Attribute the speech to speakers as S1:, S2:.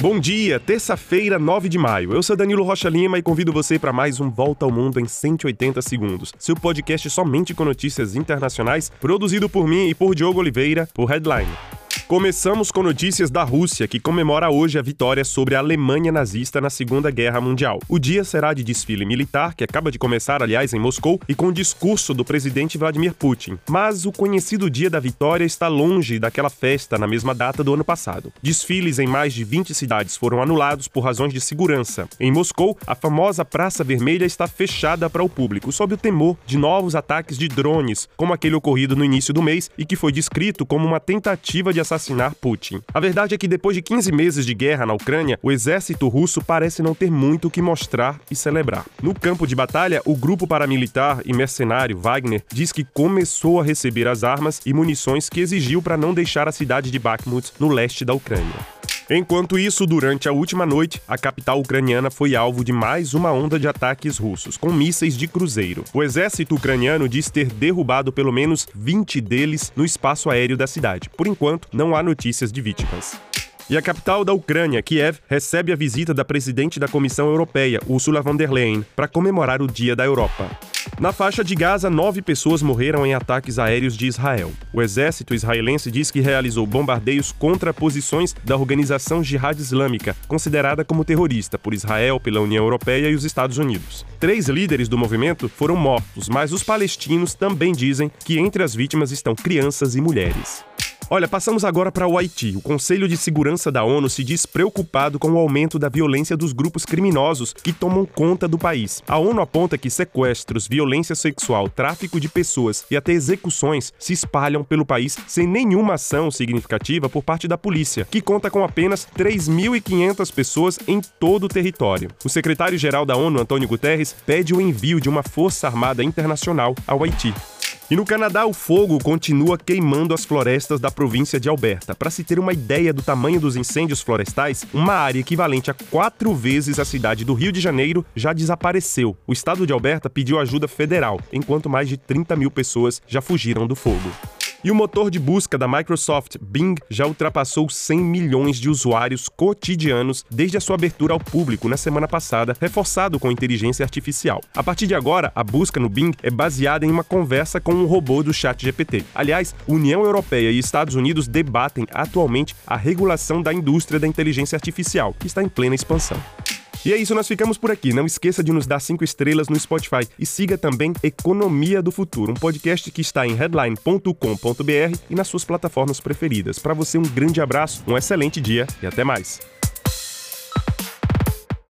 S1: Bom dia, terça-feira, 9 de maio. Eu sou Danilo Rocha Lima e convido você para mais um Volta ao Mundo em 180 segundos. Seu podcast somente com notícias internacionais, produzido por mim e por Diogo Oliveira, por Headline. Começamos com notícias da Rússia, que comemora hoje a vitória sobre a Alemanha nazista na Segunda Guerra Mundial. O dia será de desfile militar, que acaba de começar, aliás, em Moscou, e com o discurso do presidente Vladimir Putin. Mas o conhecido dia da vitória está longe daquela festa na mesma data do ano passado. Desfiles em mais de 20 cidades foram anulados por razões de segurança. Em Moscou, a famosa Praça Vermelha está fechada para o público, sob o temor de novos ataques de drones, como aquele ocorrido no início do mês e que foi descrito como uma tentativa de assassinato assassinar Putin. A verdade é que depois de 15 meses de guerra na Ucrânia, o exército russo parece não ter muito o que mostrar e celebrar. No campo de batalha, o grupo paramilitar e mercenário Wagner diz que começou a receber as armas e munições que exigiu para não deixar a cidade de Bakhmut, no leste da Ucrânia. Enquanto isso, durante a última noite, a capital ucraniana foi alvo de mais uma onda de ataques russos, com mísseis de cruzeiro. O exército ucraniano diz ter derrubado pelo menos 20 deles no espaço aéreo da cidade. Por enquanto, não há notícias de vítimas. E a capital da Ucrânia, Kiev, recebe a visita da presidente da Comissão Europeia, Ursula von der Leyen, para comemorar o Dia da Europa. Na faixa de Gaza, nove pessoas morreram em ataques aéreos de Israel. O exército israelense diz que realizou bombardeios contra posições da organização Jihad Islâmica, considerada como terrorista por Israel, pela União Europeia e os Estados Unidos. Três líderes do movimento foram mortos, mas os palestinos também dizem que entre as vítimas estão crianças e mulheres. Olha, passamos agora para o Haiti. O Conselho de Segurança da ONU se diz preocupado com o aumento da violência dos grupos criminosos que tomam conta do país. A ONU aponta que sequestros, violência sexual, tráfico de pessoas e até execuções se espalham pelo país sem nenhuma ação significativa por parte da polícia, que conta com apenas 3.500 pessoas em todo o território. O secretário-geral da ONU, Antônio Guterres, pede o envio de uma força armada internacional ao Haiti. E no Canadá, o fogo continua queimando as florestas da província de Alberta. Para se ter uma ideia do tamanho dos incêndios florestais, uma área equivalente a quatro vezes a cidade do Rio de Janeiro já desapareceu. O estado de Alberta pediu ajuda federal, enquanto mais de 30 mil pessoas já fugiram do fogo. E o motor de busca da Microsoft Bing já ultrapassou 100 milhões de usuários cotidianos desde a sua abertura ao público na semana passada, reforçado com inteligência artificial. A partir de agora, a busca no Bing é baseada em uma conversa com um robô do Chat GPT. Aliás, União Europeia e Estados Unidos debatem atualmente a regulação da indústria da inteligência artificial, que está em plena expansão. E é isso, nós ficamos por aqui. Não esqueça de nos dar cinco estrelas no Spotify e siga também Economia do Futuro, um podcast que está em headline.com.br e nas suas plataformas preferidas. Para você, um grande abraço, um excelente dia e até mais.